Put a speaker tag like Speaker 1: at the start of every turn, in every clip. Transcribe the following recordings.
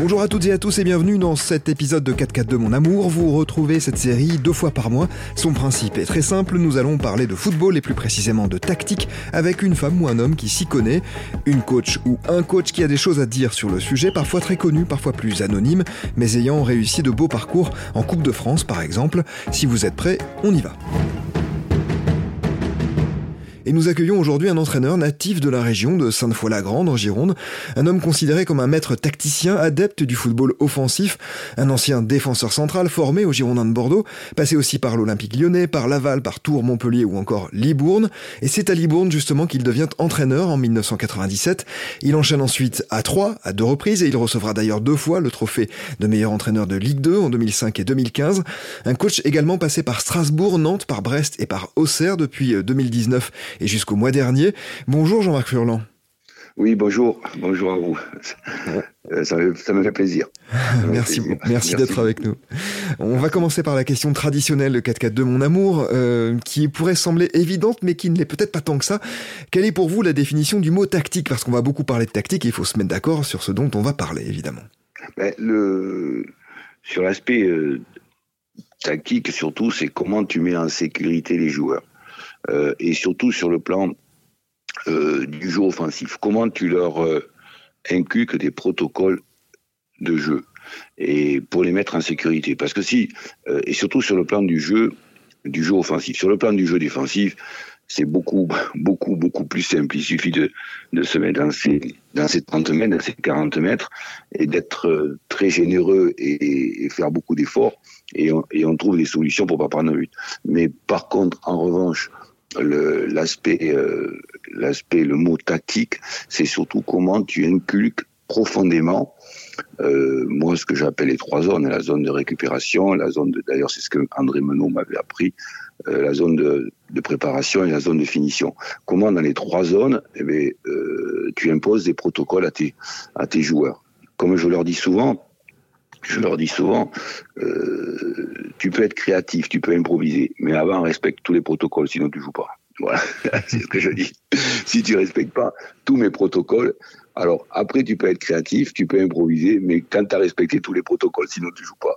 Speaker 1: Bonjour à toutes et à tous et bienvenue dans cet épisode de 4 4 de mon amour. Vous retrouvez cette série deux fois par mois. Son principe est très simple, nous allons parler de football et plus précisément de tactique avec une femme ou un homme qui s'y connaît, une coach ou un coach qui a des choses à dire sur le sujet, parfois très connu, parfois plus anonyme, mais ayant réussi de beaux parcours en Coupe de France par exemple. Si vous êtes prêts, on y va. Et nous accueillons aujourd'hui un entraîneur natif de la région de Sainte-Foy-la-Grande en Gironde, un homme considéré comme un maître tacticien adepte du football offensif, un ancien défenseur central formé au Girondin de Bordeaux, passé aussi par l'Olympique lyonnais, par Laval, par Tours, Montpellier ou encore Libourne. Et c'est à Libourne justement qu'il devient entraîneur en 1997. Il enchaîne ensuite à Troyes à deux reprises et il recevra d'ailleurs deux fois le trophée de meilleur entraîneur de Ligue 2 en 2005 et 2015. Un coach également passé par Strasbourg, Nantes, par Brest et par Auxerre depuis 2019 et jusqu'au mois dernier. Bonjour Jean-Marc Furlan.
Speaker 2: Oui, bonjour, bonjour à vous. Euh, ça, me, fait plaisir.
Speaker 1: merci, merci, d'être avec nous. On va commencer par la question traditionnelle de 4-4 de mon amour, euh, qui pourrait sembler évidente, mais qui ne l'est peut-être pas tant que ça. Quelle est pour vous la définition du mot tactique? Parce qu'on va beaucoup parler de tactique et il faut se mettre d'accord sur ce dont on va parler, évidemment.
Speaker 2: Ben, le... Sur l'aspect euh, tactique, surtout, c'est comment tu mets en sécurité les joueurs. Euh, et surtout sur le plan euh, du jeu offensif. Comment tu leur euh, inculques des protocoles de jeu et pour les mettre en sécurité? Parce que si, et surtout sur le plan du jeu, du jeu offensif. Sur le plan du jeu défensif, c'est beaucoup, beaucoup, beaucoup plus simple. Il suffit de, de se mettre dans ces, dans ces 30 mètres, dans ces 40 mètres, et d'être très généreux et, faire beaucoup d'efforts, et on, trouve des solutions pour pas prendre un but. Mais par contre, en revanche, l'aspect, euh, l'aspect, le mot tactique, c'est surtout comment tu inculques profondément euh, moi ce que j'appelle les trois zones, la zone de récupération, la zone d'ailleurs c'est ce que André Menot m'avait appris, euh, la zone de, préparation et la zone de finition. Comment dans les trois zones, eh bien, tu imposes des protocoles à tes, à tes joueurs. Comme je leur dis souvent, je leur dis souvent, euh, tu peux être créatif, tu peux improviser, mais avant respecte tous les protocoles, sinon tu joues pas. Voilà, c'est ce que je dis. Si tu respectes pas tous mes protocoles, alors après tu peux être créatif, tu peux improviser, mais quand tu as respecté tous les protocoles, sinon tu joues pas.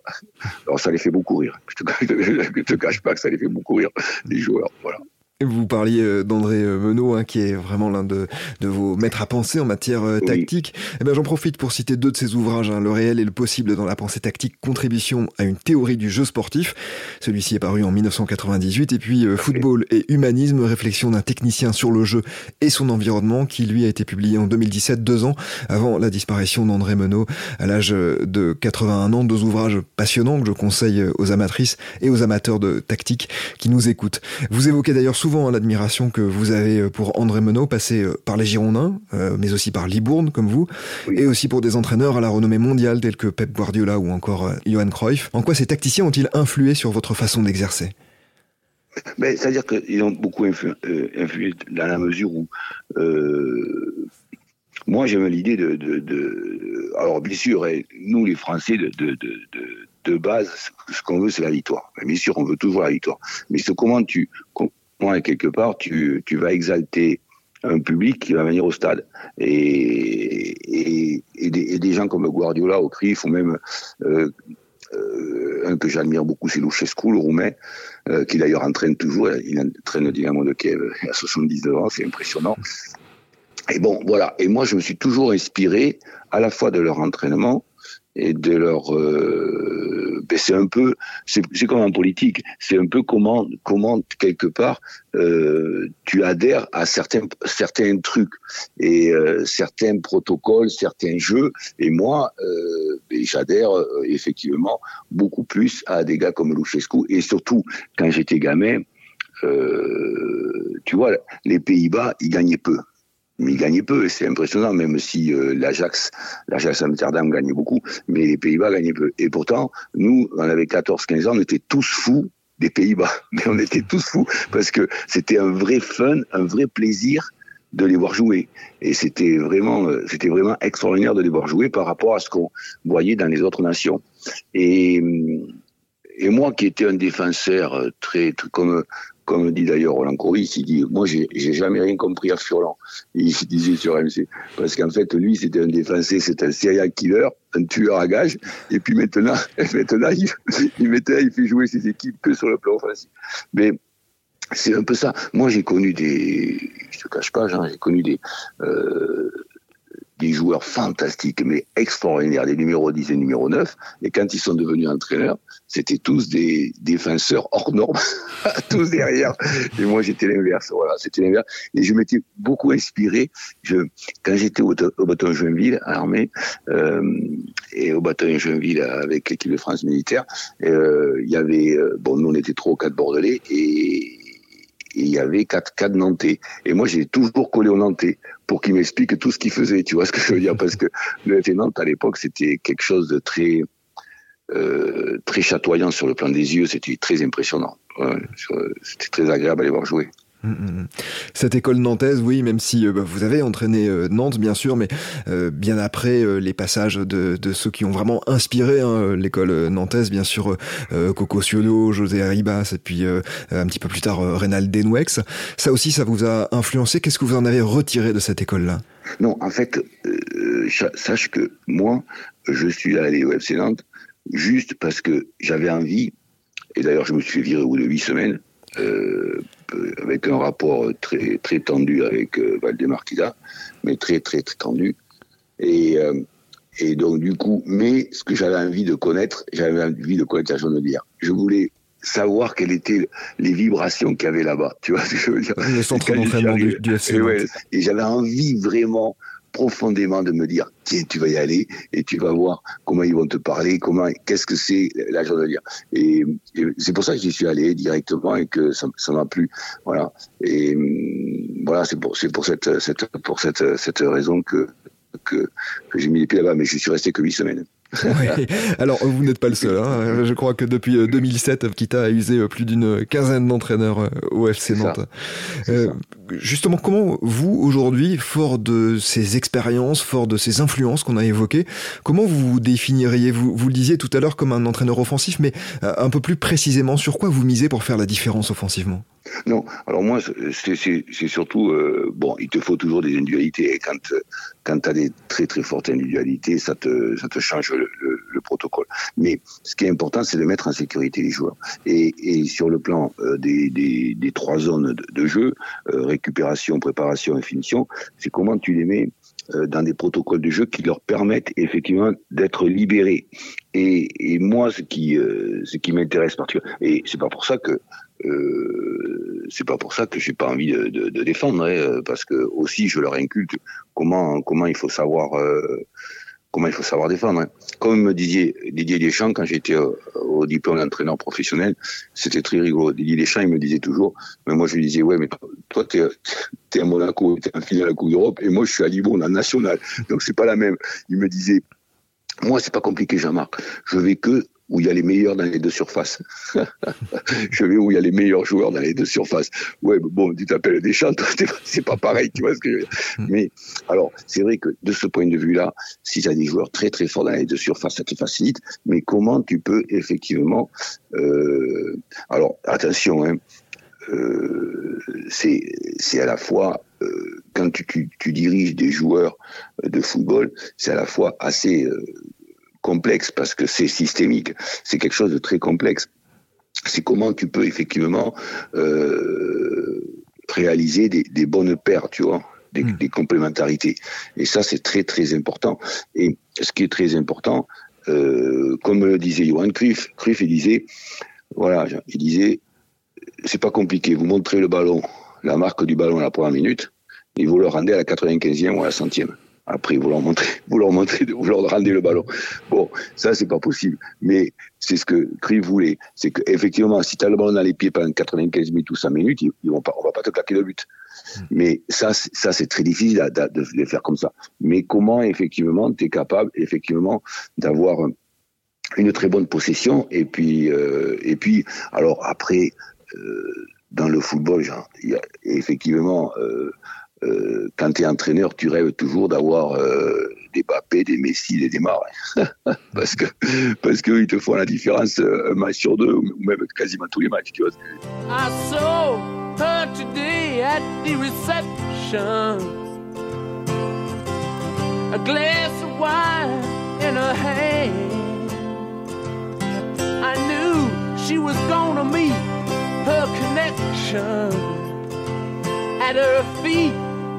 Speaker 2: Alors ça les fait beaucoup rire. Je te, te cache pas que ça les fait beaucoup rire les joueurs. Voilà.
Speaker 1: Vous parliez euh, d'André euh, Menot, hein, qui est vraiment l'un de, de, vos maîtres à penser en matière euh, tactique. Eh ben, j'en profite pour citer deux de ses ouvrages, hein, Le réel et le possible dans la pensée tactique, contribution à une théorie du jeu sportif. Celui-ci est paru en 1998. Et puis Football et humanisme, réflexion d'un technicien sur le jeu et son environnement, qui lui a été publié en 2017, deux ans avant la disparition d'André Menot à l'âge de 81 ans. Deux ouvrages passionnants que je conseille aux amatrices et aux amateurs de tactique qui nous écoutent. Vous évoquez d'ailleurs souvent l'admiration que vous avez euh, pour André Menot, passé euh, par les Girondins, euh, mais aussi par Libourne, comme vous, et aussi pour des entraîneurs à la renommée mondiale tels que Pep Guardiola ou encore Johan Cruyff. En quoi ces tacticiens ont-ils influé sur votre façon d'exercer?
Speaker 2: Ben, C'est-à-dire qu'ils ont beaucoup influé, dans la mesure où moi j'aime l'idée de, de, Alors bien sûr, nous les Français, de, de, de base, ce qu'on veut, c'est la victoire. Bien sûr, on veut toujours la victoire. Mais c'est comment tu, moi, quelque part, tu, tu vas exalter un public qui va venir au stade. Et, et, et, des, des, gens comme Guardiola au CRIF, ou même euh, euh, un que j'admire beaucoup, c'est Luchescu, le roumain, euh, qui d'ailleurs entraîne toujours, il entraîne le Dynamo de Kiev à 79 ans, c'est impressionnant. Et bon, voilà. Et moi, je me suis toujours inspiré à la fois de leur entraînement et de leur euh, ben c'est un peu c'est comme en politique c'est un peu comment comment quelque part euh, tu adhères à certains certains trucs. Et euh, certains protocoles certains jeux. Et moi euh, ben, j'adhère euh, effectivement beaucoup plus à des gars comme Luchescu. Et surtout quand j'étais gamin tu vois les Pays-Bas ils gagnaient peu mais ils gagnaient peu, c'est impressionnant, même si euh, l'Ajax, l'Ajax Amsterdam gagnait beaucoup, mais les Pays-Bas gagnaient peu. Et pourtant, nous, on avait 14-15 ans, on était tous fous des Pays-Bas, mais on était tous fous parce que c'était un vrai fun, un vrai plaisir de les voir jouer. Et c'était vraiment, euh, c'était vraiment extraordinaire de les voir jouer par rapport à ce qu'on voyait dans les autres nations. Et, et moi qui étais un défenseur très, très comme comme dit d'ailleurs Roland Couris, il dit Moi, j'ai jamais rien compris à Furlan. Il disait sur MC. Parce qu'en fait, lui, c'était un défenseur, c'était un serial killer, un tueur à gages. Et puis maintenant, maintenant il, il, mettait, il fait jouer ses équipes que sur le plan offensif. Mais c'est un peu ça. Moi, j'ai connu des. Je te cache pas, j'ai connu des. Euh, des joueurs fantastiques, mais extraordinaires, des numéros 10 et numéro 9. Et quand ils sont devenus entraîneurs, c'était tous des défenseurs hors normes, tous derrière. Et moi, j'étais l'inverse. Voilà, c'était l'inverse. Et je m'étais beaucoup inspiré. Je, quand j'étais au, au bâton Joinville, à l'armée, euh, et au bâton Joinville avec l'équipe de France militaire, euh, il y avait, euh, bon, nous on était trois ou quatre Bordelais, et il y avait quatre, quatre Nantais. Et moi, j'ai toujours collé au Nantais pour qu'il m'explique tout ce qu'il faisait. Tu vois ce que je veux dire? Parce que le FC Nantes, à l'époque, c'était quelque chose de très, euh, très chatoyant sur le plan des yeux. C'était très impressionnant. c'était très agréable à les voir jouer. Mm, mm,
Speaker 1: mm. Cette école nantaise, oui, même si euh, bah, vous avez entraîné euh, Nantes, bien sûr, mais euh, bien après les passages de, ceux qui ont vraiment inspiré hein, l'école nantaise, bien sûr, Coco Siono, José Arribas, et puis un petit peu plus tard Reynald Denwex. Ça aussi, ça vous a influencé. Qu'est-ce que vous en avez retiré de cette école-là?
Speaker 2: Non, en fait, sache que moi, je suis allé au FC Nantes juste parce que j'avais envie, et d'ailleurs je me suis virer au bout de huit semaines, euh, avec un rapport très, très tendu avec euh, Valdemarquida, mais très, très, très tendu. Et, euh, et donc, du coup, mais ce que j'avais envie de connaître, j'avais envie de connaître la Genevière. Je voulais savoir quelles étaient les vibrations qu'il y avait là-bas. Tu vois ce que je veux dire
Speaker 1: Le centre d'entraînement du, du FC.
Speaker 2: et j'avais envie vraiment profondément de me dire tiens tu vas y aller et tu vas voir comment ils vont te parler comment qu'est-ce que c'est la journalière et, et c'est pour ça que j'y suis allé directement et que ça m'a plu voilà et hum, voilà c'est pour c'est pour cette, cette pour cette cette raison que que, que j'ai mis les pieds là-bas mais je suis resté que huit semaines
Speaker 1: oui. Alors, vous n'êtes pas le seul. Hein. Je crois que depuis 2007, euh, Kita a usé euh, plus d'une quinzaine d'entraîneurs euh, au FC Nantes. Justement, comment vous, aujourd'hui, fort de ces expériences, fort de ces influences qu'on a évoquées, comment vous vous définiriez? Vous, vous le disiez tout à l'heure comme un entraîneur offensif, mais un peu plus précisément, sur quoi vous misez pour faire la différence offensivement?
Speaker 2: Non, alors moi, c'est surtout, euh, bon, il te faut toujours des individualités. Et quand, quand tu as des très très fortes individualités, ça te, ça te change le, le, protocole. Mais ce qui est important, c'est de mettre en sécurité les joueurs. Et, sur le plan euh, des, des, trois zones de, jeu, euh, récupération, préparation et finition, c'est comment tu les mets dans des protocoles de jeu qui leur permettent effectivement d'être libérés. Et, moi, ce qui, ce qui m'intéresse particulièrement, et c'est pas pour ça que euh, c'est pas pour ça que pas envie de défendre, hein, parce que aussi je leur inculte comment comment il faut savoir euh, comment il faut savoir défendre. Hein. Comme me disait Didier Deschamps quand j'étais au, au, diplôme d'entraîneur professionnel, c'était très rigolo. Didier Deschamps il me disait toujours, mais moi je lui disais ouais mais toi t'es es à Monaco, t'es un fini à la Coupe d'Europe et moi je suis à Lyon en national, donc c'est pas la même. Il me disait moi, c'est pas compliqué, Jean-Marc. Je vais que où il y a les meilleurs dans les deux surfaces. je vais où il y a les meilleurs joueurs dans les deux surfaces. Ouais, bon, tu t'appelles Deschamps, c'est pas pareil, tu vois ce que je veux dire. Hmm. Mais alors, c'est vrai que de ce point de vue-là, si tu as des joueurs très très forts dans les deux surfaces, ça te facilite. Mais comment tu peux effectivement, euh, alors attention, hein, euh, c'est à la fois euh, quand tu, tu, tu, diriges des joueurs de football, c'est à la fois assez euh, complexe parce que c'est systémique. C'est quelque chose de très complexe. C'est comment tu peux effectivement euh, réaliser des, des, bonnes paires, tu vois, des, hmm. des complémentarités. Et ça, c'est très très important. Et ce qui est très important, euh, comme le disait Johan Cruyff, Cruyff il disait, voilà, il disait, c'est pas compliqué. Vous montrez le ballon, la marque du ballon à la première minute, et vous le rendez à la 95e ou à la centième. Après, vous leur montrez, vous leur montrez, vous leur rendez le ballon. Bon, ça, c'est pas possible. Mais c'est ce que Cri voulait. C'est que, effectivement, si tu as le ballon dans les pieds pendant 95 minutes ou 5 minutes, ils, vont pas, on va pas te claquer le but. Hmm. Mais ça, ça, c'est très difficile de, de, les faire comme ça. Mais comment, effectivement, tu es capable, effectivement, d'avoir une très bonne possession et puis, euh, et puis, alors après, euh, dans le football, genre, y a effectivement, euh, euh, quand tu es entraîneur, tu rêves toujours d'avoir euh, des Bappé, des Messi, des Neymar. parce que parce qu'ils te font la différence euh, un match sur deux, ou même quasiment tous les matchs. Tu vois. I saw her today at the reception. A glass of wine in her hand. I knew she was gonna meet her connection. At her feet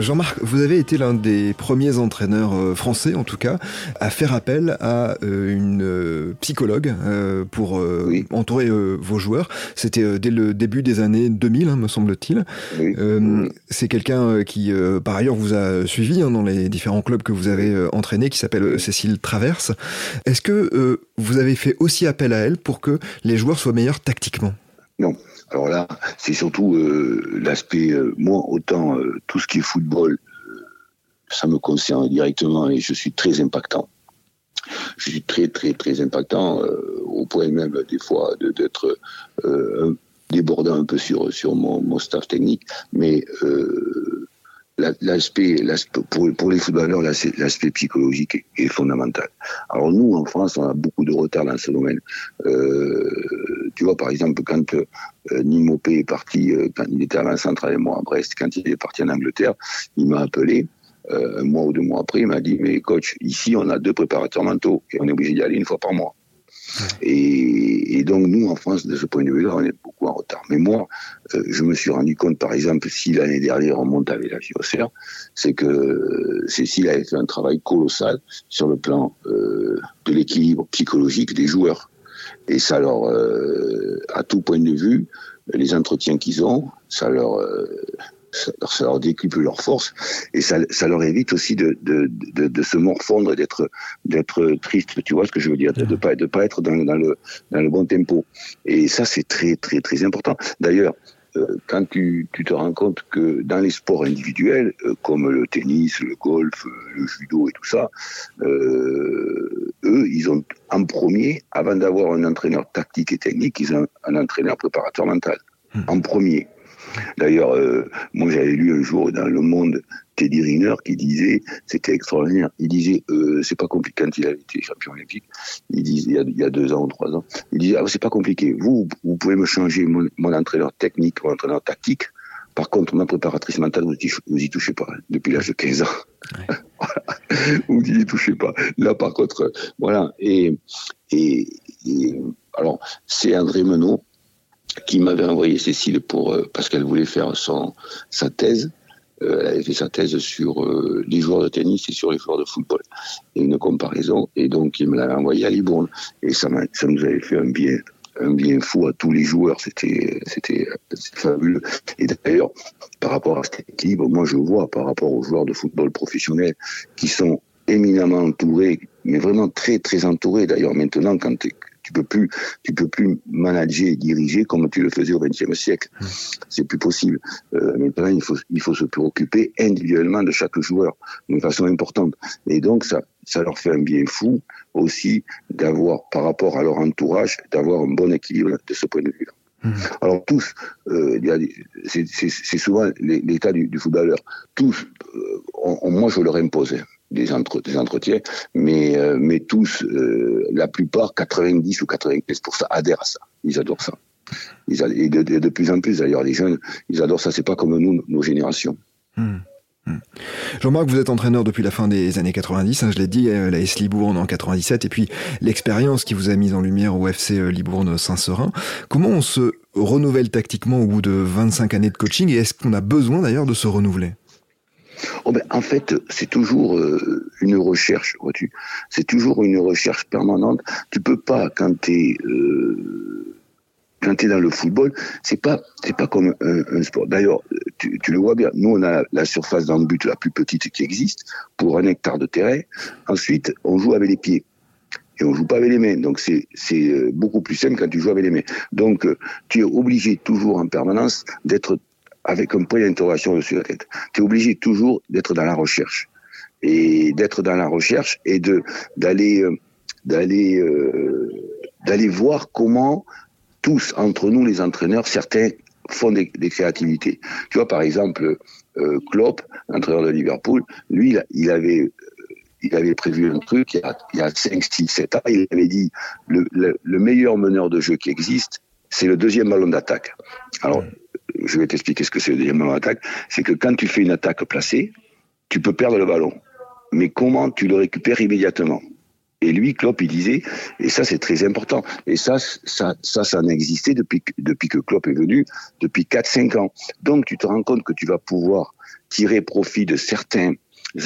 Speaker 2: Jean-Marc, vous avez été l'un des premiers entraîneurs euh, français, en tout cas, à faire appel à euh, une euh, psychologue pour entourer vos joueurs. C'était dès le début des années 2000, hein, me semble-t-il. C'est quelqu'un qui, par ailleurs, vous a suivi hein, dans les différents clubs que vous avez entraînés, qui s'appelle Cécile Traverse. Est-ce que vous avez fait aussi appel à elle pour que les joueurs soient meilleurs tactiquement? Non. Alors là, c'est surtout euh, l'aspect, euh, moi, autant euh, tout ce qui est football, ça me concerne directement et je suis très impactant. Je suis très, très, très impactant, au point même, des fois, d'être débordant un peu sur, sur mon, mon staff technique. Mais l'aspect, pour, pour les footballeurs, l'aspect psychologique est, fondamental. Alors nous, en France, on a beaucoup de retard dans ce domaine. Euh, tu vois, par exemple, quand euh, Nimopé est parti, euh, quand il était à centrale et moi à Brest, quand il est parti en Angleterre, il m'a appelé. Euh, un mois ou deux mois après, il m'a dit, mais coach, ici, on a deux préparateurs mentaux et on est obligé d'y aller une fois par mois. Et, donc nous, en France, de ce point de vue-là, on est beaucoup en retard. Mais moi, euh, je me suis rendu compte, par exemple, si l'année dernière on monte avec la JOCR, c'est que Cécile a fait un travail colossal sur le plan euh, de l'équilibre psychologique des joueurs. Et ça leur, euh, à tout point de vue, les entretiens qu'ils ont, ça leur ça, leur décuple leur force et ça, ça leur évite aussi de, de, de, de se morfondre et d'être d'être triste tu vois ce que je veux dire? De, de pas de pas être dans, dans le dans le bon tempo et ça c'est très très très important d'ailleurs euh, quand tu, tu, te rends compte que dans les sports individuels, euh, comme le tennis, le golf, le judo et tout ça, euh, eux, ils ont en premier, avant d'avoir un entraîneur tactique et technique, ils ont un entraîneur préparateur mental. Hmm. En premier. D'ailleurs, euh, moi j'avais lu un jour dans Le Monde Teddy Riner qui disait, c'était extraordinaire, il disait, euh, c'est pas compliqué quand il a été champion olympique, il disait, il y a, deux ans ou trois ans, il disait, ah, c'est pas compliqué, vous, vous pouvez me changer mon, entraîneur technique, mon entraîneur tactique, par contre, ma préparatrice mentale, vous y, vous y touchez pas, depuis l'âge de 15 ans. vous n'y touchez pas. Là, par contre, voilà. Et, et, et alors, c'est André Menot qui m'avait envoyé Cécile pour euh, parce qu'elle voulait faire sa thèse. Euh, elle avait fait sa thèse sur euh, les joueurs de tennis et sur les joueurs de football et une comparaison. Et donc il me l'avait envoyé à Libourne et ça, nous avait fait un bien un bien fou à tous les joueurs. C'était c'était fabuleux. Et d'ailleurs par rapport à cet équilibre, moi je vois par rapport aux joueurs de football professionnels qui sont éminemment entourés, mais vraiment très très entourés. D'ailleurs maintenant quand tu peux plus, tu peux plus manager et diriger comme tu le faisais au XXe siècle. Mmh. C'est plus possible. Euh, maintenant, il faut, il faut se préoccuper individuellement de chaque joueur d'une façon importante. Et donc, ça, ça leur fait un bien fou aussi d'avoir, par rapport à leur entourage, d'avoir un bon équilibre de ce point de vue-là. Mmh. Alors tous, euh, c'est souvent l'état du, du, footballeur. Tous, euh, moi je leur impose des, entre, des entretiens, mais, euh, tous, euh, la plupart, 90 ou 95% adhèrent à ça. Ils adorent ça. Ils et de, plus en plus, d'ailleurs, les jeunes, ils adorent ça. C'est pas comme nous, nos générations. Hmm.
Speaker 1: Hmm. Jean-Marc, vous êtes entraîneur depuis la fin des années 90, hein, je l'ai dit, euh, la S Libourne en 97, et puis l'expérience qui vous a mis en lumière au FC Libourne Saint-Seurin. Comment on se renouvelle tactiquement au bout de 25 années de coaching, et est-ce qu'on a besoin d'ailleurs de se renouveler?
Speaker 2: Oh ben, en fait, c'est toujours euh, une recherche, vois-tu. C'est toujours une recherche permanente. Tu peux pas, quand tu es euh, quand dans le football, c'est pas c'est pas comme un, sport. D'ailleurs, tu, le vois bien. Nous, on a la surface dans le but la plus petite qui existe pour un hectare de terrain. Ensuite, on joue avec les pieds et on joue pas avec les mains. Donc c'est c'est euh, beaucoup plus simple quand tu joues avec les mains. Donc tu es obligé toujours en permanence d'être avec un point d'interrogation dessus la tête. Tu es obligé toujours d'être dans la recherche et d'être dans la recherche et de d'aller euh, d'aller d'aller voir comment tous, entre nous les entraîneurs, certains font des, créativités. Tu vois, par exemple, euh, Klopp, entraîneur de Liverpool, lui, il, avait euh, il avait prévu un truc il y a, il y a 5, 6, 7 ans. Il avait dit le, le, meilleur meneur de jeu qui existe, c'est le deuxième ballon d'attaque. Alors, je vais t'expliquer ce que c'est le deuxième ballon d'attaque. C'est que quand tu fais une attaque placée, tu peux perdre le ballon. Mais comment tu le récupères immédiatement? Et lui, Klopp, il disait, et ça c'est très important, et ça, ça, ça, ça n'a existé depuis, depuis que Klopp est venu, depuis 4-5 ans. Donc tu te rends compte que tu vas pouvoir tirer profit de certains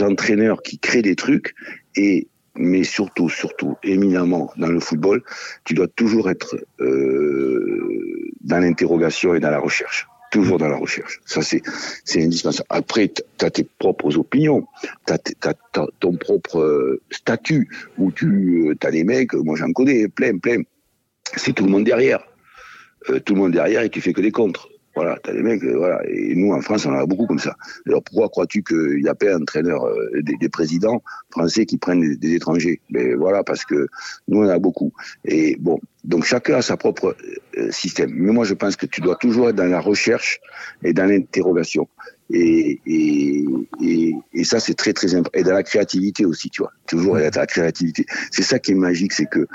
Speaker 2: entraîneurs qui créent des trucs, et mais surtout, surtout, éminemment dans le football, tu dois toujours être euh, dans l'interrogation et dans la recherche toujours dans la recherche. Ça, c'est, c'est indispensable. Après, tu tes propres opinions, tu as, ton propre euh, statut, où tu euh, as des mecs, moi j'en connais plein, plein. C'est tout le monde derrière. Euh, tout le monde derrière et tu fais que des contres. Voilà, t'as des mecs, voilà. Et nous, en France, on en a beaucoup comme ça. Alors pourquoi crois-tu qu'il n'y a pas un entraîneur, des, présidents français qui prennent des, étrangers? Mais voilà, parce que nous, on en a beaucoup. Et bon, donc chacun a sa propre euh, système. Mais moi, je pense que tu dois toujours être dans la recherche et dans l'interrogation. Et, ça, c'est très, très important. Et dans la créativité aussi, tu vois. Toujours dans la créativité. C'est ça qui est magique, c'est que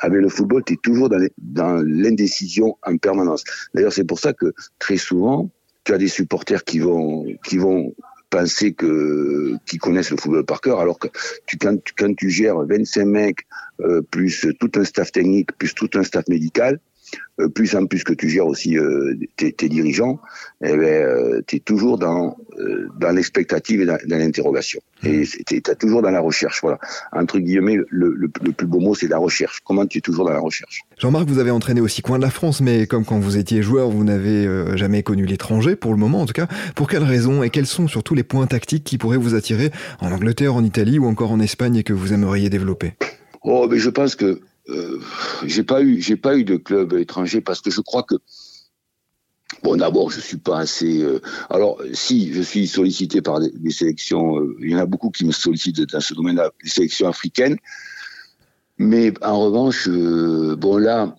Speaker 2: avec le football, tu es toujours dans l'indécision en permanence. D'ailleurs, c'est pour ça que très souvent, tu as des supporters qui vont, qui vont penser que qui connaissent le football par cœur, alors que quand, tu, quand tu gères 25 mecs euh, plus tout un staff technique plus tout un staff médical, plus en plus que tu gères aussi euh, tes, dirigeants, eh ben, euh, tu es toujours dans, dans l'expectative et dans, l'interrogation. Et mmh. tu es toujours dans la recherche. Voilà. Entre guillemets, le, le, plus beau mot, c'est la recherche. Comment tu es toujours dans la recherche?
Speaker 1: Jean-Marc, vous avez entraîné aussi coin de la France, mais comme quand vous étiez joueur, vous n'avez jamais connu l'étranger, pour le moment en tout cas. Pour quelles raisons et quels sont surtout les points tactiques qui pourraient vous attirer en Angleterre, en Italie ou encore en Espagne et que vous aimeriez développer?
Speaker 2: Oh, mais je pense que euh, j'ai pas eu, j'ai pas eu de club étranger parce que je crois que Bon, d'abord, je suis pas assez. Euh, alors, si je suis sollicité par des, sélections, euh, il y en a beaucoup qui me sollicitent dans ce domaine-là, des sélections africaines. Mais en revanche, bon là,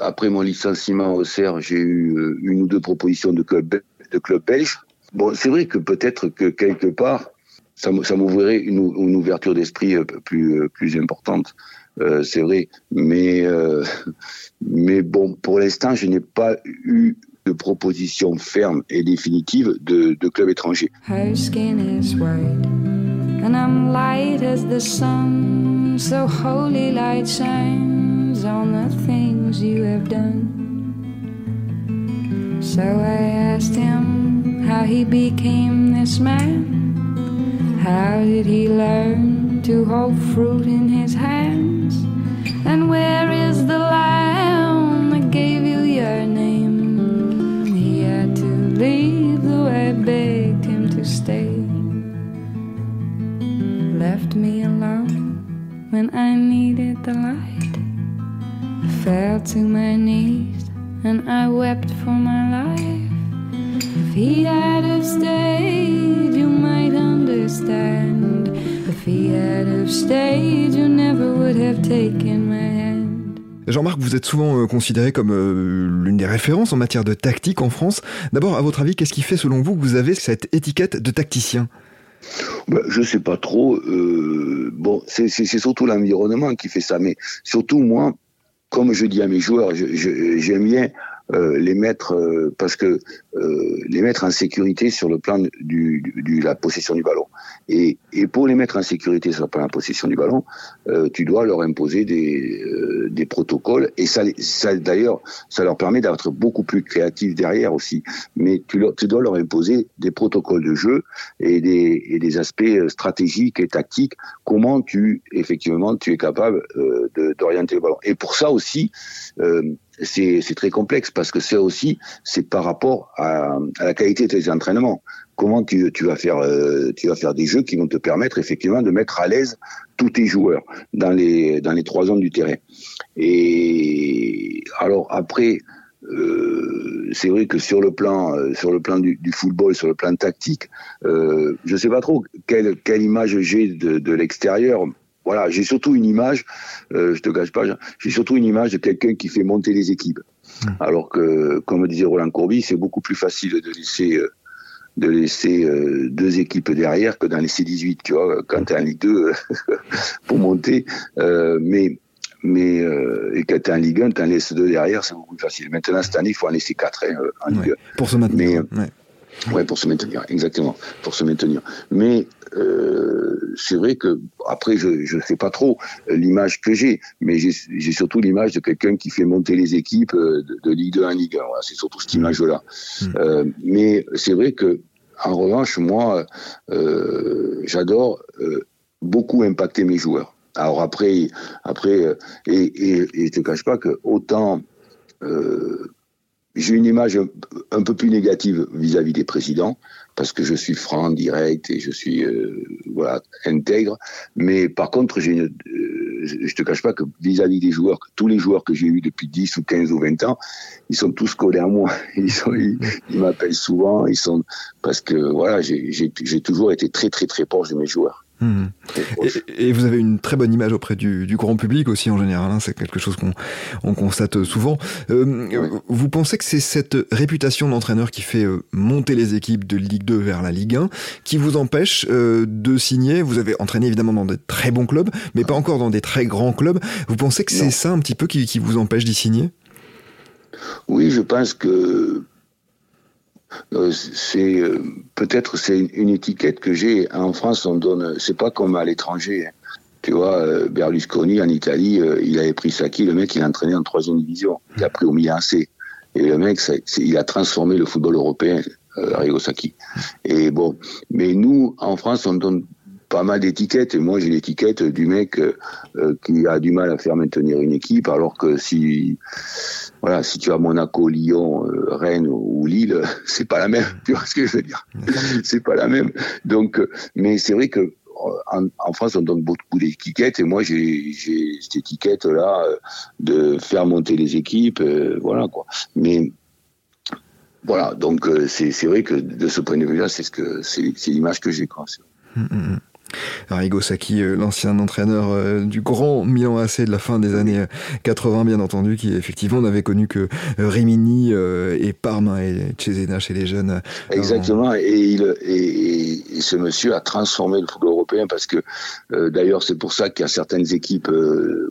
Speaker 2: après mon licenciement au CER, j'ai eu une ou deux propositions de clubs de club belges. Bon, c'est vrai que peut-être que quelque part, ça, ça m'ouvrirait une, une, ouverture d'esprit plus plus importante. Euh, c'est vrai. Mais, euh, mais bon, pour l'instant, je n'ai pas eu de proposition ferme et définitive de, de club étranger. Her skin is white, and I'm light as the sun, so holy light shines on the things you have done. So I asked him how he became this man. How did he learn? To hold fruit in his hands? And where is the lamb that gave you your name? He had to leave though I begged him to stay. Left me alone when I needed the light. I fell to my knees and I wept for my life. If he had have stayed, you might understand.
Speaker 1: Jean-Marc, vous êtes souvent euh, considéré comme euh, l'une des références en matière de tactique en France. D'abord, à votre avis, qu'est-ce qui fait selon vous que vous avez cette étiquette de tacticien?
Speaker 2: Ben, je sais pas trop. Euh, bon, c'est surtout l'environnement qui fait ça, mais surtout moi, comme je dis à mes joueurs, j'aime bien les mettre parce que euh, les mettre en sécurité sur le plan du, du, la possession du ballon. Et, et, pour les mettre en sécurité sur la possession du ballon, euh, tu dois leur imposer des, euh, des protocoles. Et ça, ça d'ailleurs, ça leur permet d'être beaucoup plus créatifs derrière aussi. Mais tu, leur, tu dois leur imposer des protocoles de jeu et des, et des aspects stratégiques et tactiques. Comment tu, effectivement, tu es capable d'orienter le ballon. Et pour ça aussi, c'est très complexe parce que ça aussi, c'est par rapport à, à, la qualité de tes entraînements. Comment tu, tu, vas faire, euh, tu vas faire des jeux qui vont te permettre effectivement de mettre à l'aise tous tes joueurs dans les, dans les trois zones du terrain. Et alors après, euh, c'est vrai que sur le plan, euh, sur le plan du, du football, sur le plan tactique, euh, je sais pas trop quelle, quelle image j'ai de, de l'extérieur voilà, j'ai surtout une image, je te cache pas, j'ai surtout une image de quelqu'un qui fait monter les équipes. Hmm. Alors que, comme disait Roland Courbis, c'est beaucoup plus facile de laisser de laisser euh, deux équipes derrière que d'en laisser 18, tu vois, quand tu es en Ligue 2 pour monter. Euh, mais mais euh, et quand tu es en Ligue 1, tu en laisses deux derrière, c'est beaucoup plus facile. Maintenant, cette année, il faut en laisser quatre hein, en Ligue 1.
Speaker 1: Pour se maintenir. Mais,
Speaker 2: Ouais, pour se maintenir, exactement, pour se maintenir. Mais euh, c'est vrai que après, je ne sais pas trop euh, l'image que j'ai, mais j'ai surtout l'image de quelqu'un qui fait monter les équipes euh, de, de Ligue 2 en Ligue 1. Voilà, c'est surtout cette image-là. Mmh. Euh, mais c'est vrai que, en revanche, moi, euh, j'adore euh, beaucoup impacter mes joueurs. Alors après, après, et, et, et je te cache pas que autant euh, j'ai une image un, peu plus négative vis-à-vis des présidents parce que je suis franc, direct et je suis euh, voilà intègre. Mais par contre, j'ai euh, je te cache pas que vis-à-vis des joueurs, tous les joueurs que j'ai eus depuis 10 ou 15 ou 20 ans, ils sont tous collés à moi. Ils, ils m'appellent souvent. Ils sont parce que voilà, j'ai toujours été très très très proche de mes joueurs. Mmh.
Speaker 1: Et, et, vous avez une très bonne image auprès du, du grand public aussi en général, hein, c'est quelque chose qu'on on constate souvent. Euh, oui. Vous pensez que c'est cette réputation d'entraîneur qui fait euh, monter les équipes de Ligue 2 vers la Ligue 1 qui vous empêche euh, de signer? Vous avez entraîné évidemment dans de très bons clubs, mais pas encore dans des très grands clubs. Vous pensez que c'est ça un petit peu qui, qui vous empêche d'y signer?
Speaker 2: Oui, je pense que c'est euh, peut-être c'est une étiquette que j'ai en France. On donne, c'est pas comme à l'étranger. Hein. Tu vois, euh, Berlusconi en Italie, il avait pris Saki, le mec il a entraîné en troisième division, il a pris au Milan C. Et le mec, il a transformé le football européen, Arrigo Saki. Et bon, mais nous en France, on donne pas mal d'étiquettes. Et moi j'ai l'étiquette du mec euh, qui a du mal à faire maintenir une équipe alors que si voilà si tu as Monaco, Lyon, euh, Rennes ou Lille c'est pas la même. Tu vois ce que je veux dire? C'est pas la même. Donc euh, mais c'est vrai que en, en, France, on donne beaucoup d'étiquettes. Et moi, j'ai cette étiquette-là de faire monter les équipes, euh, voilà quoi. Mais voilà, donc c'est vrai que de ce point de vue-là, c'est ce que c'est l'image que j'ai quoi. Mmh,
Speaker 1: mmh. Arrigo Sacchi, euh, l'ancien entraîneur euh, du grand Milan AC de la fin des années 80, bien entendu, qui effectivement n'avait connu que euh, Rimini et Parme et Cesena chez les jeunes.
Speaker 2: Exactement, et, ce monsieur a transformé le football européen parce que d'ailleurs c'est pour ça qu'il y a certaines équipes,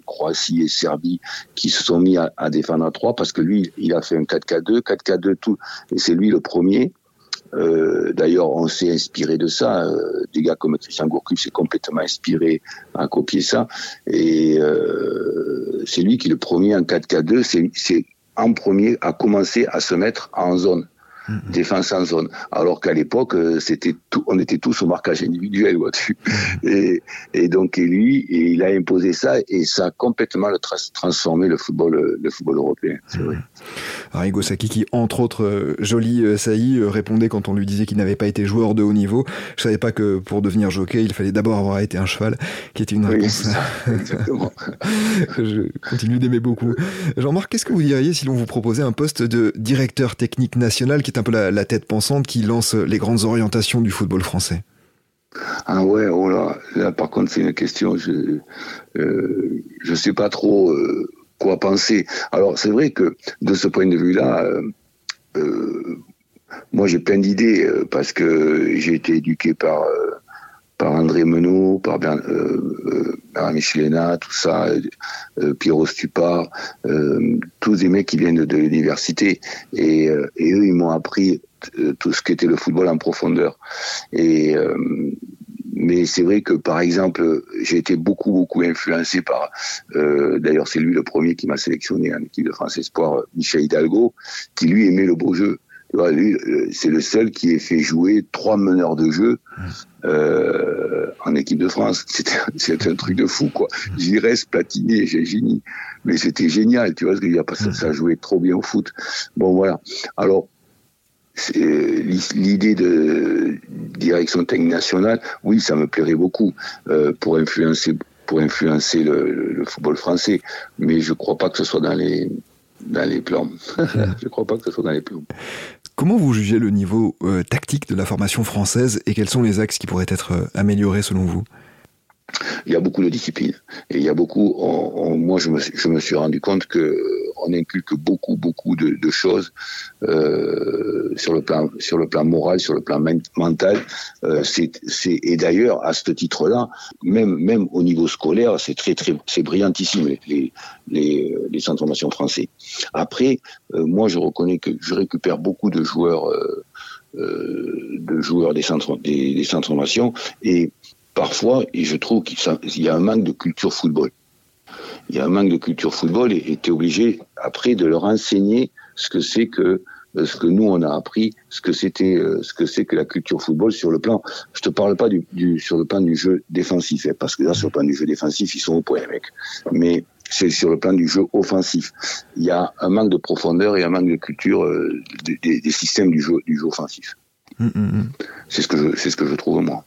Speaker 2: Croatie et Serbie, qui se sont mis à, à défendre à 3 parce que lui, il a fait un 4K2, 4K2 tout, et c'est lui le premier. Euh, D'ailleurs, on s'est inspiré de ça. Euh, des gars comme Christian Gourcuff s'est complètement inspiré à copier ça. Et euh, c'est lui qui, le premier en 4K2, c'est en premier à commencer à se mettre en zone. Mmh. défense en zone. Alors qu'à l'époque, euh, c'était tout, on était tous au marquage individuel, vois-tu. Mmh. Et, et, donc, et lui, et il a imposé ça et ça a complètement le tra transformé le football, le football européen. C'est vrai.
Speaker 1: Arrigo Sacchi, qui, entre autres, euh, joli euh, saillie, euh, répondait quand on lui disait qu'il n'avait pas été joueur de haut niveau. Je savais pas que pour devenir jockey, il fallait d'abord avoir été un cheval, qui était une réponse.
Speaker 2: Oui, Exactement.
Speaker 1: Je continue d'aimer beaucoup. Jean-Marc, qu'est-ce que vous diriez si l'on vous proposait un poste de directeur technique national qui un peu la, tête pensante qui lance les grandes orientations du football français
Speaker 2: Ah ouais, oh là, par contre c'est une question, je euh, je sais pas trop euh, quoi penser. Alors c'est vrai que de ce point de vue-là, euh, euh moi j'ai plein d'idées euh, parce que j'ai été éduqué par par André Menot, par Bern, Michelena, tout ça, euh, Pierrot Stupa, tous des mecs qui viennent de, l'université. Et, et, eux, ils m'ont appris tout ce qu'était le football en profondeur. Et mais c'est vrai que par exemple, j'ai été beaucoup beaucoup influencé par. Euh, D'ailleurs, c'est lui le premier qui m'a sélectionné en équipe de France Espoir, Michel Hidalgo, qui lui aimait le beau jeu. Euh, c'est le seul qui ait fait jouer trois meneurs de jeu euh, en équipe de France. C'était un truc de fou, quoi. reste Platini j'ai génie. Mais c'était génial, tu vois ce que je veux dire, parce que ça jouait trop bien au foot. Bon, voilà. Alors, l'idée de direction technique nationale, oui, ça me plairait beaucoup euh, pour influencer pour influencer le, football français, mais je ne crois pas que ce soit dans les dans les plans. je crois pas que ce soit dans les plans.
Speaker 1: Comment vous jugez le niveau euh, tactique de la formation française et quels sont les axes qui pourraient être euh, améliorés selon vous?
Speaker 2: Il y a beaucoup de disciplines. Et il y a beaucoup, moi je me, je me suis rendu compte que on inculque beaucoup, beaucoup de, choses euh, sur le plan, moral, sur le plan mental. Euh, et d'ailleurs, à ce titre-là, même, au niveau scolaire, c'est très, très, brillantissime les, les, les centres de formation français. Après, euh, moi, je reconnais que je récupère beaucoup de joueurs. De joueurs des centres de formation et parfois, je trouve qu'il y a un manque de culture football. Il y a un manque de culture football et tu es obligé après de leur enseigner ce que c'est que euh, ce que nous on a appris, ce que c'était, euh, ce que c'est que la culture football sur le plan. Je te parle pas du, du sur le plan du jeu défensif, hein, parce que là sur le plan du jeu défensif ils sont au point, mec. Mais c'est sur le plan du jeu offensif. Il y a un manque de profondeur et un manque de culture euh, des, des, systèmes du jeu du jeu offensif. Hum, hum, hum. C'est ce que je c'est ce que je trouve moi.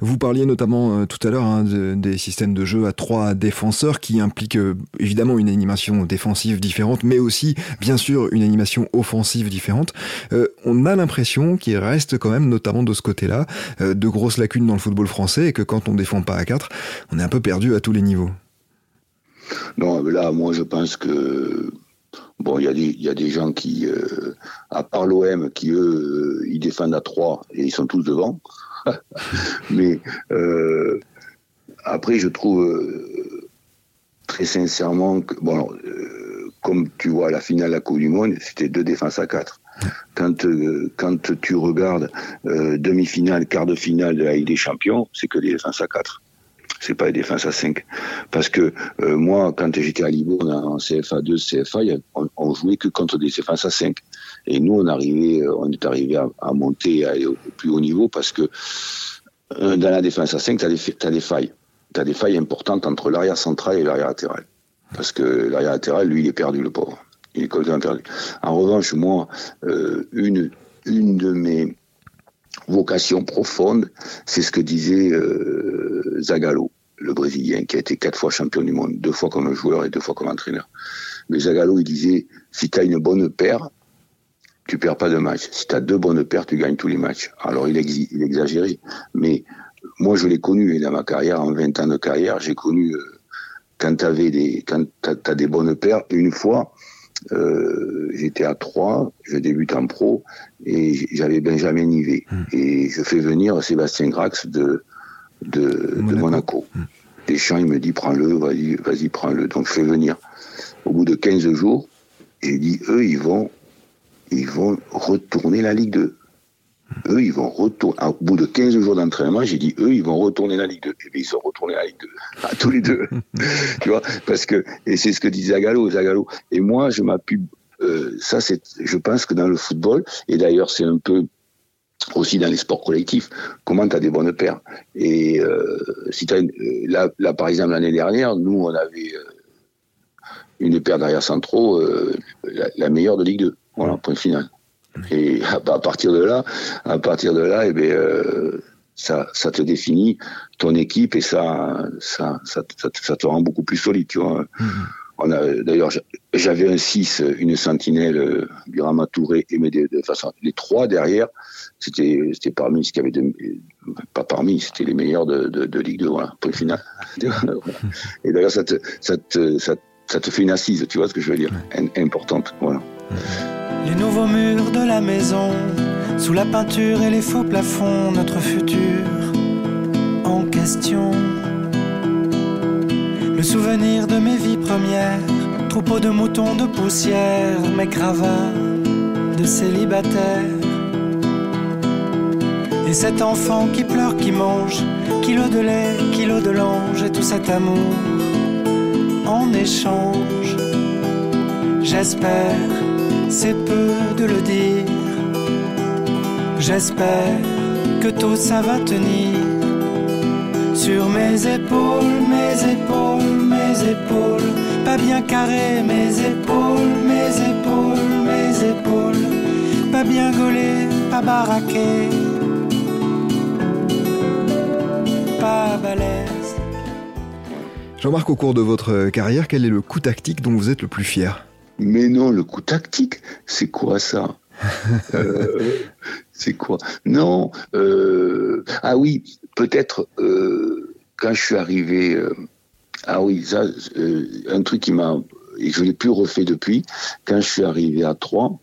Speaker 1: Vous parliez notamment euh, tout à l'heure hein, des systèmes de jeu à trois défenseurs qui impliquent euh, évidemment une animation défensive différente, mais aussi bien sûr une animation offensive différente. Euh, on a l'impression qu'il reste quand même, notamment de ce côté-là, de grosses lacunes dans le football français et que quand on défend pas à quatre, on est un peu perdu à tous les niveaux.
Speaker 2: Non, là, moi je pense que Bon, il y, a des, gens qui, à part l'OM, qui eux, ils défendent à trois et ils sont tous devant. Mais euh, après, je trouve euh, très sincèrement que, bon, euh, comme tu vois, la finale de la Coupe du Monde, c'était deux défenses à quatre. Quand, quand tu regardes demi-finale, quart de finale de la Ligue des Champions, c'est que des défenses à quatre c'est pas des défenses à 5. Parce que moi, quand j'étais à Libourne en CFA 2, CFA, on, on, jouait que contre des défenses à 5. Et nous, on, arrivait, euh, on est arrivé à, monter à au, plus haut niveau parce que euh, dans la défense à 5, tu as, des failles. Tu as des failles importantes entre l'arrière central et l'arrière latéral. Parce que l'arrière latéral, lui, il est perdu, le pauvre. Il est complètement perdu. En revanche, moi, euh, une, une de mes vocations profondes, c'est ce que disait euh, Zagallo, le Brésilien, qui a été quatre fois champion du monde, deux fois comme joueur et deux fois comme entraîneur. Mais Zagallo, il disait, si tu as une bonne paire, tu perds pas de match. Si tu as deux bonnes paires, tu gagnes tous les matchs. Alors il, il exagérait, mais moi je l'ai connu et dans ma carrière, en 20 ans de carrière, j'ai connu euh, quand tu avais des quand as, des bonnes paires. Une fois, euh, j'étais à 3, je débute en pro et j'avais Benjamin Nivet hmm. et je fais venir Sébastien Grax de de Monaco. Hmm. Deschamps, il me dit prends-le, vas-y, vas-y, prends-le. Donc je fais venir. Au bout de 15 jours, j'ai dit eux, ils vont ils vont retourner la Ligue 2. Eux, ils vont retourner. Au bout de 15 jours d'entraînement, j'ai dit, eux, ils vont retourner la Ligue 2. Et bien, ils sont retournés la Ligue 2. À tous les deux. tu vois Parce que, et c'est ce que disait Zagallo, Zagallo. Et moi, je m'appuie. Euh, ça, c'est, je pense que dans le football, et d'ailleurs, c'est un peu aussi dans les sports collectifs, comment tu as des bonnes paires. Et euh, si as une, euh, là, là, par exemple, l'année dernière, nous, on avait euh, une paire derrière centraux, euh, la, la, meilleure de Ligue 2. Voilà, point final. Et à, partir de là, à partir de là, eh bien, euh, ça, ça te définit ton équipe et ça, ça, ça, ça, te rend beaucoup plus solide, tu vois. Mm-hmm. On a, d'ailleurs, j'avais un 6, une sentinelle, Birama Touré et mes de, de façon, les trois derrière, c'était, c'était parmi ce qu'il y avait de, pas parmi, c'était les meilleurs de, de, de Ligue 2, voilà, point final. et d'ailleurs, ça te, ça te, ça, ça te fait une assise, tu vois ce que je veux dire, importante, voilà.
Speaker 3: Les nouveaux murs de la maison, sous la peinture et les faux plafonds, notre futur en question. Le souvenir de mes vies premières, troupeau de moutons de poussière, mes gravats de célibataire. Et cet enfant qui pleure, qui mange, kilo de lait, kilo de l'ange, et tout cet amour en échange. J'espère, c'est peu de le dire. J'espère que tout ça va tenir sur mes épaules, mes épaules, mes épaules, pas bien carré, mes épaules, mes épaules, mes épaules, pas bien gaulé, pas baraqué, pas balèze.
Speaker 1: Jean-Marc, au cours de votre carrière, quel est le coup tactique dont vous êtes le plus fier?
Speaker 2: Mais non, le coup tactique, c'est quoi ça? Euh, C'est quoi? Non, euh, ah oui, peut-être euh, quand je suis arrivé, ah oui, ça, un truc qui m'a, et je l'ai plus refait depuis, quand je suis arrivé à Troyes,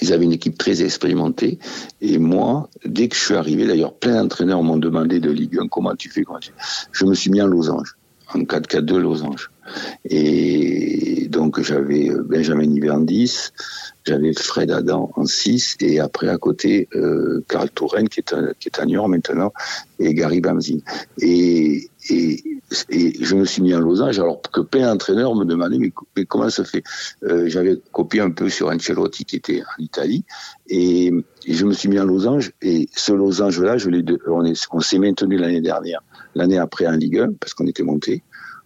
Speaker 2: ils avaient une équipe très expérimentée. Et moi, dès que je suis arrivé, d'ailleurs, plein d'entraîneurs m'ont demandé de Ligue 1, comment tu fais, comment tu fais? Je me suis mis en losange, en 4-4-2 losange. Et donc, j'avais Benjamin Nivet en 10, j'avais Fred Adam en 6, et après, à côté, euh, Karl Touraine, qui est, un, qui est à Niort maintenant, et Gary Bamzin. Et, et, et, je me suis mis en losange, alors que plein d'entraîneurs me demandaient, mais, mais comment ça fait? Euh, J'avais copié un peu sur Ancelotti, qui était en Italie, et, je me suis mis en losange, et ce losange-là, on s'est maintenu l'année dernière, l'année après en Ligue 1, parce qu'on était monté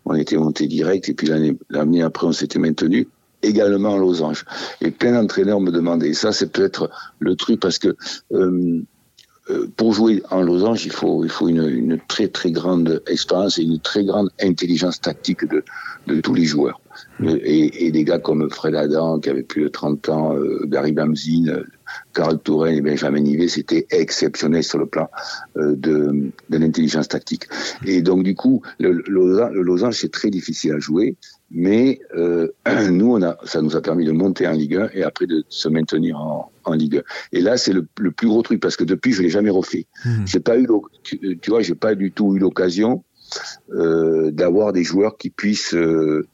Speaker 2: on était monté direct et puis l'année après on s'était maintenu également en losange. Et plein d'entraîneurs me demandaient. Ça, c'est peut-être le truc parce que euh, pour jouer en losange, il faut, il faut une, une, très très grande expérience et une très grande intelligence tactique de, de tous les joueurs. Et, et, des gars comme Fred Adam, qui avait plus de 30 ans, euh, Gary Bamzin, euh, Karl Touraine et Benjamin Nivet, c'était exceptionnel sur le plan euh, de, de l'intelligence tactique. Et donc du coup, le, le, le losange, c'est très difficile à jouer, mais euh, nous, on a, ça nous a permis de monter en Ligue 1 et après de se maintenir en, en Ligue 1. Et là, c'est le, le, plus gros truc parce que depuis, je l'ai jamais refait. Mmh. J'ai pas eu, tu, tu vois, j'ai pas du tout eu l'occasion euh, d'avoir des joueurs qui puissent euh,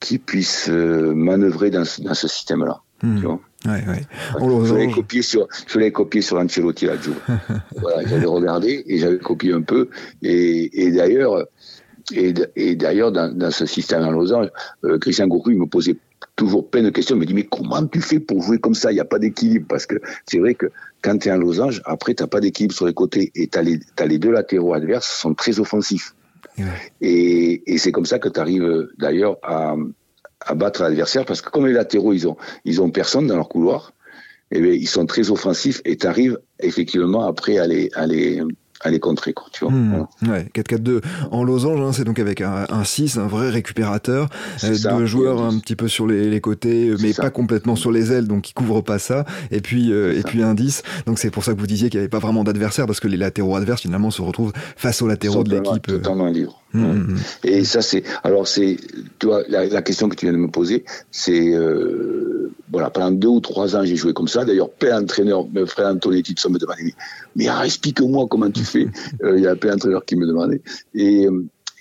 Speaker 2: qui puissent euh, manœuvrer dans, ce, dans ce système-là.
Speaker 1: Mmh. Tu vois? Ouais, ouais.
Speaker 2: je l'ai copié sur, je l'ai copié sur Ancelotti là, voilà, j'avais regardé et j'avais copié un peu. Et, et d'ailleurs, et, et d'ailleurs, dans, dans, ce système en losange, euh, Christian Gourou, il me posait toujours plein de questions. Il me dit, mais comment tu fais pour jouer comme ça? Il n'y a pas d'équilibre. Parce que c'est vrai que quand tu es en losange, après, tu n'as pas d'équilibre sur les côtés. Et tu as, as, les deux latéraux adverses sont très offensifs. Ouais. Et, et c'est comme ça que tu arrives d'ailleurs à, à battre l'adversaire parce que comme les latéraux ils ont ils ont personne dans leur couloir et eh bien, ils sont très offensifs et tu arrives effectivement après à les à les à les contrer quoi, tu vois.
Speaker 1: Mmh, voilà. Ouais, 4-4-2 en losange, hein, c'est donc avec un, un 6, un vrai récupérateur, euh, ça, deux joueurs un petit peu sur les, les côtés, mais pas complètement sur les ailes, donc qui couvrent pas ça, et puis euh, et puis un 10. Donc c'est pour ça que vous disiez qu'il n'y avait pas vraiment d'adversaire parce que les latéraux adverses finalement se retrouvent face aux latéraux de l'équipe.
Speaker 2: Euh. Totalement libre. Mmh. Et ça, c'est. Alors, c'est. Tu vois, la, la, question que tu viens de me poser, c'est. Euh, voilà, pendant deux ou trois ans, j'ai joué comme ça. D'ailleurs, plein d'entraîneurs, mes frères Antonetti, me demandaient Mais, mais explique-moi comment tu fais. Il y a plein d'entraîneurs qui me demandaient. Et.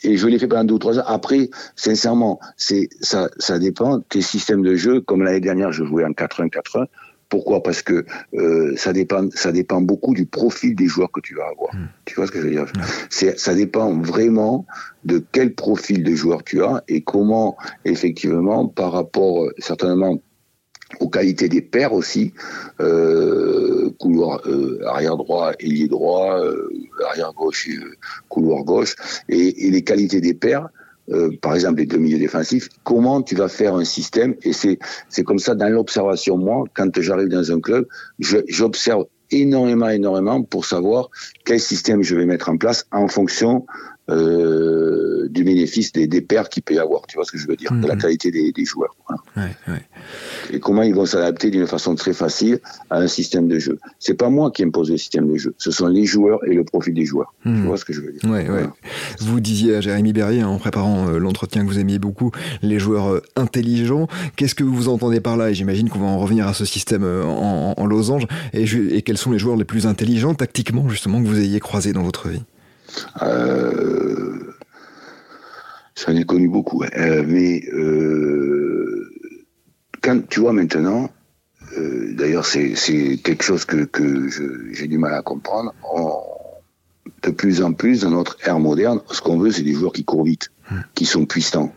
Speaker 2: Et je l'ai fait pendant deux ou trois ans. Après, sincèrement, c'est ça, ça dépend. Tes systèmes de jeu, comme l'année dernière, je jouais en 4-1-4-1. Pourquoi? Parce que euh, ça dépend, ça dépend beaucoup du profil des joueurs que tu vas avoir. Mmh. Tu vois ce que je veux dire? Mmh. Ça dépend vraiment de quel profil de joueur tu as et comment, effectivement, par rapport certainement aux qualités des paires aussi, euh, couloir euh, arrière droit, ailier droit, euh, arrière gauche, couloir gauche, et, et les qualités des paires. Euh, par exemple les deux milieux défensifs, comment tu vas faire un système et c'est c'est comme ça dans l'observation moi quand j'arrive dans un club, j'observe énormément énormément pour savoir quel système je vais mettre en place en fonction euh, du bénéfice des, des paires qu'il peut y avoir, tu vois ce que je veux dire, mmh. de la qualité des, des joueurs.
Speaker 1: Voilà. Ouais, ouais.
Speaker 2: Et comment ils vont s'adapter d'une façon très facile à un système de jeu? C'est pas moi qui impose le système de jeu, ce sont les joueurs et le profil des joueurs. Mmh. Tu vois ce que je veux dire?
Speaker 1: Ouais, voilà. Vous disiez à Jérémy Berrier, en préparant euh, l'entretien que vous aimiez beaucoup, les joueurs euh, intelligents. Qu'est-ce que vous entendez par là? Et j'imagine qu'on va en revenir à ce système euh, en, en losange. Et quels sont les joueurs les plus intelligents tactiquement, justement, que vous ayez croisés dans votre vie?
Speaker 2: Euh, J'en ai connu beaucoup, euh, mais euh, quand tu vois maintenant, euh, d'ailleurs c'est quelque chose que, que j'ai du mal à comprendre. de plus en plus dans notre ère moderne, ce qu'on veut, c'est des joueurs qui courent vite, qui sont puissants,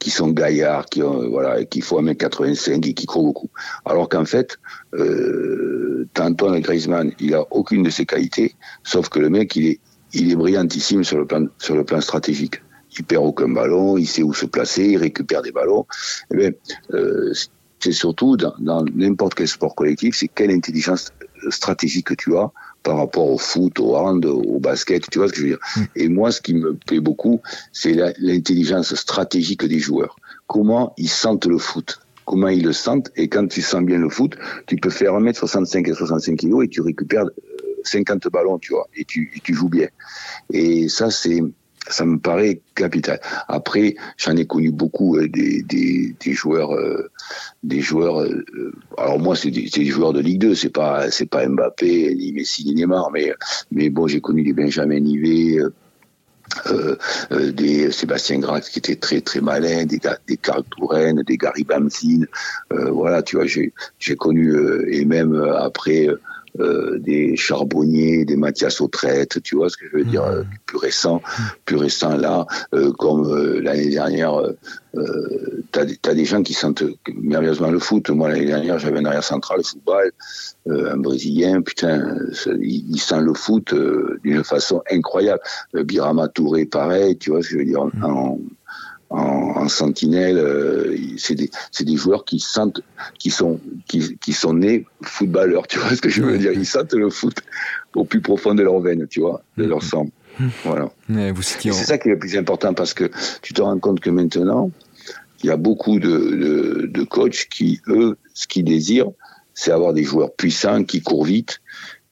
Speaker 2: qui sont gaillards, qui ont, voilà, qui font 1m85 et qui courent beaucoup. Alors qu'en fait, euh, Antoine Griezmann, il a aucune de ces qualités, sauf que le mec, il est, il est brillantissime sur le plan, sur le plan stratégique. Il perd aucun ballon, il sait où se placer, il récupère des ballons. Eh bien, euh, c'est surtout dans n'importe quel sport collectif, c'est quelle intelligence stratégique tu as par rapport au foot, au hand, au basket, tu vois ce que je veux dire. Mm. Et moi, ce qui me plaît beaucoup, c'est l'intelligence stratégique des joueurs. Comment ils sentent le foot comment ils le sentent. Et quand tu sens bien le foot, tu peux faire 1m65 et 65 kg et tu récupères 50 euh, ballons, tu vois, et tu, joues bien. Et ça, c'est ça me paraît capital. Après, j'en ai connu beaucoup euh, des, joueurs, euh, des joueurs. Euh, alors moi, c'est des, joueurs de Ligue 2, c'est pas c'est pas Mbappé ni Messi ni Neymar, mais mais bon, j'ai connu des Benjamin Nivet. Des Sébastien Grax qui était très très malin, des, des Touraine, des Gary Bamzine, voilà, tu vois, j'ai connu et même après euh, des charbonniers, des Mathias Autrette, tu vois ce que je veux dire, mmh. euh, plus récent, plus récent là, euh, comme l'année dernière, t'as as des gens qui sentent merveilleusement le foot. Moi l'année dernière, j'avais un arrière central de football, un Brésilien, putain, il, sent le foot d'une façon incroyable. Birama Touré, pareil, tu vois ce que je veux dire, mmh. en, en, sentinelle. Euh, c'est des, des, joueurs qui sentent, qui sont, qui, qui, sont nés footballeurs. Tu vois ce que je veux dire Ils sentent le foot au plus profond de leur veine, tu vois, de leur sang. Voilà. C'est ça qui est le plus important parce que tu te rends compte que maintenant, il y a beaucoup de, de, de coachs qui, eux, ce qu'ils désirent, c'est avoir des joueurs puissants qui courent vite.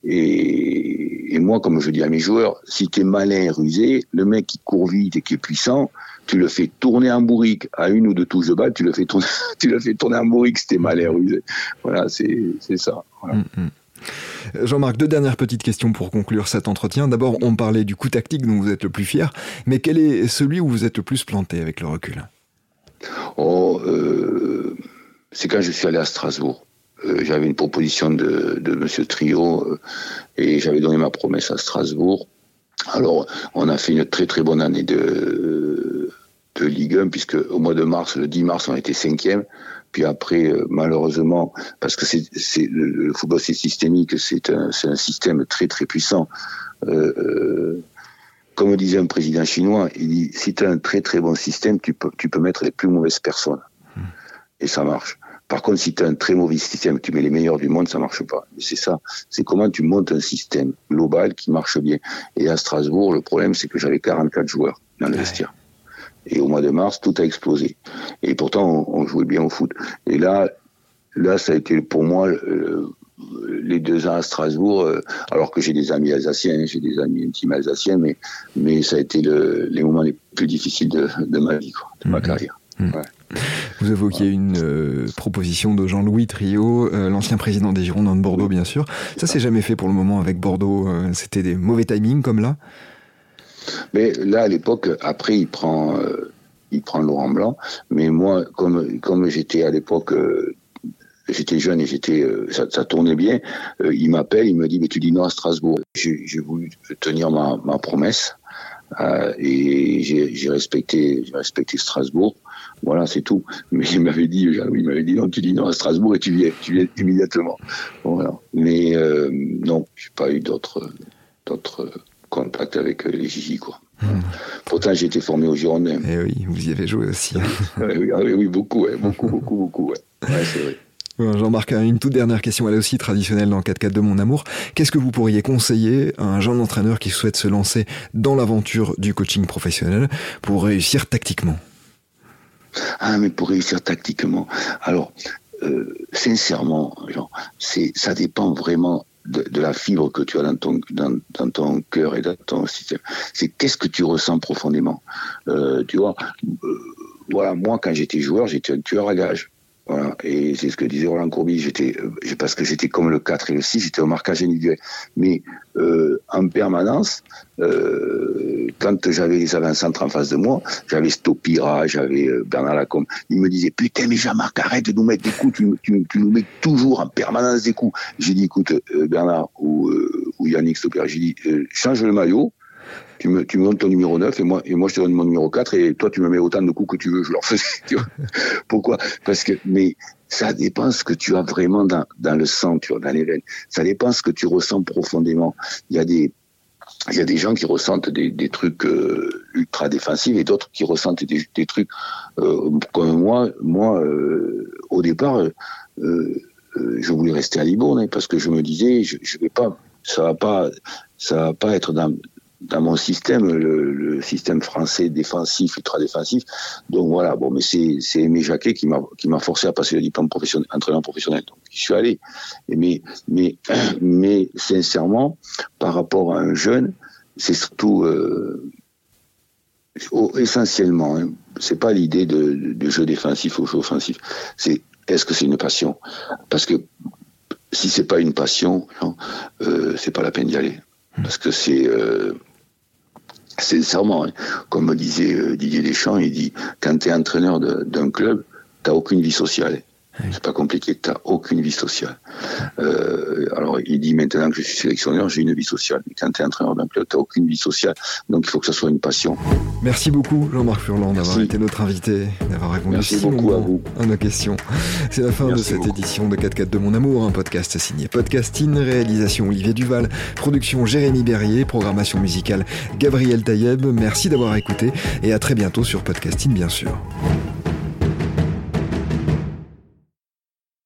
Speaker 2: Et, et, moi, comme je dis à mes joueurs, si tu es malin et rusé, le mec qui court vite et qui est puissant, tu le fais tourner en bourrique à une ou deux touches de balle, tu le fais tourner, tu le fais tourner en bourrique, c'était mal rusé. Voilà, c'est ça. Mm, mm.
Speaker 1: Jean-Marc, deux dernières petites questions pour conclure cet entretien. D'abord, on parlait du coup tactique dont vous êtes le plus fier, mais quel est celui où vous êtes le plus planté avec le recul?
Speaker 2: Oh, euh, c'est quand je suis allé à Strasbourg. Euh, j'avais une proposition de, de Monsieur Trio euh, et j'avais donné ma promesse à Strasbourg. Alors, on a fait une très très bonne année de, de Ligue 1, puisque au mois de mars, le 10 mars, on était cinquième. Puis après, euh, malheureusement, parce que c'est, le, football c'est systémique, c'est un, un, système très très puissant. Euh, euh, comme disait un président chinois, il dit si tu as un très très bon système, tu peux, tu peux mettre les plus mauvaises personnes. Hmm. Et ça marche. Par contre, si tu as un très mauvais système, tu mets les meilleurs du monde, ça marche pas. C'est ça. C'est comment tu montes un système global qui marche bien. Et à Strasbourg, le problème, c'est que j'avais 44 joueurs dans le vestiaire. Et au mois de mars, tout a explosé. Et pourtant, on, jouait bien au foot. Et là, là, ça a été pour moi les deux ans à Strasbourg, euh, alors que j'ai des amis alsaciens, j'ai des amis intimes alsaciens, mais, mais ça a été les moments les plus difficiles de, ma vie, de ma mhm. carrière. Mhm.
Speaker 1: Vous évoquiez une euh, proposition de Jean-Louis Trio, euh, l'ancien président des Girondins de Bordeaux, bien sûr. Ça, c'est jamais fait pour le moment avec Bordeaux. Euh, c'était des mauvais timings comme là?
Speaker 2: Mais là, à l'époque, après, il prend, il prend Laurent Blanc. Mais moi, comme, comme j'étais à l'époque j'étais jeune et j'étais ça, tournait bien. il m'appelle, il me dit mais tu dis non à Strasbourg. J'ai voulu tenir ma, ma promesse et j'ai respecté respecté Strasbourg. Voilà, c'est tout. Mais il m'avait dit, il m'avait dit non, tu dis non à Strasbourg et tu viens, tu viens immédiatement. Voilà. Mais euh, non, j'ai pas eu d'autres contacts avec euh, les Gigi quoi. Hmm. Pourtant, j'ai été formé au Girondins.
Speaker 1: Eh oui, vous y avez joué aussi.
Speaker 2: Ah oui, oui, beaucoup, beaucoup, beaucoup, beaucoup. Ouais. c'est vrai.
Speaker 1: Jean-Marc, une toute dernière question, elle est aussi traditionnelle dans le 4 4 de mon amour. Qu'est-ce que vous pourriez conseiller à un jeune entraîneur qui souhaite se lancer dans l'aventure du coaching professionnel pour réussir tactiquement?
Speaker 2: Ah, mais pour réussir tactiquement. Alors, euh, sincèrement, c'est, ça dépend vraiment de, la fibre que tu as dans ton, dans, ton cœur et dans ton système. C'est qu'est-ce que tu ressens profondément. Euh, tu vois, euh, voilà, moi, quand j'étais joueur, j'étais un tueur à gage. Voilà, et c'est ce que disait Roland Courbis, j'étais, euh, parce que j'étais comme le 4 et le 6, j'étais au marquage individuel. Mais euh, en permanence, euh, quand j'avais les avant-centres en face de moi, j'avais Stopira, j'avais Bernard Lacombe, ils me disaient Putain, mais Jean-Marc, arrête de nous mettre des coups, tu, nous mets toujours en permanence des coups. J'ai dit Écoute, Bernard ou, ou Yannick Stopira, j'ai dit Change le maillot, tu me, tu me ton numéro 9 et moi, je te donne mon numéro 4 et toi tu me mets autant de coups que tu veux, je leur faisais. Tu Pourquoi? Parce que, mais ça dépend ce que tu as vraiment dans, le sang, tu vois, dans les veines. Ça dépend ce que tu ressens profondément. Il y a des, il y a des gens qui ressentent des, trucs euh, ultra défensifs et d'autres qui ressentent des, trucs euh, comme moi. Moi, euh, au départ, je voulais rester à Libourne hein, parce que je me disais, je vais pas, ça va pas, ça va pas être dans, dans mon système, le, système français défensif, ultra défensif. Donc voilà, bon, mais c'est Aimé Jacquet qui m'a forcé à passer le diplôme professionnel, entraîneur professionnel. Donc je suis allé. Mais mais mais sincèrement, par rapport à un jeune, c'est surtout euh, essentiellement, hein, c'est pas l'idée de, jeu défensif ou jeu offensif. C'est est-ce que c'est une passion? Parce que si c'est pas une passion, euh, c'est pas la peine d'y aller parce que c'est euh, sincèrement, hein. comme disait euh, Didier Deschamps, il dit quand tu es entraîneur d'un club, tu n'as aucune vie sociale. C'est pas compliqué, tu n'as aucune vie sociale. Euh, alors, il dit maintenant que je suis sélectionneur, j'ai une vie sociale. Mais quand tu es entraîneur d'un club, tu n'as aucune vie sociale. Donc, il faut que ça soit une passion.
Speaker 1: Merci beaucoup, Jean-Marc Furlan, d'avoir été notre invité, d'avoir répondu
Speaker 2: Merci beaucoup à, vous.
Speaker 1: à nos questions. C'est la fin de cette édition de 4-4 de mon amour, un podcast signé Podcasting, réalisation Olivier Duval, production Jérémy Berrier, programmation musicale Gabriel Taïeb. Merci d'avoir écouté et à très bientôt sur Podcasting, bien sûr.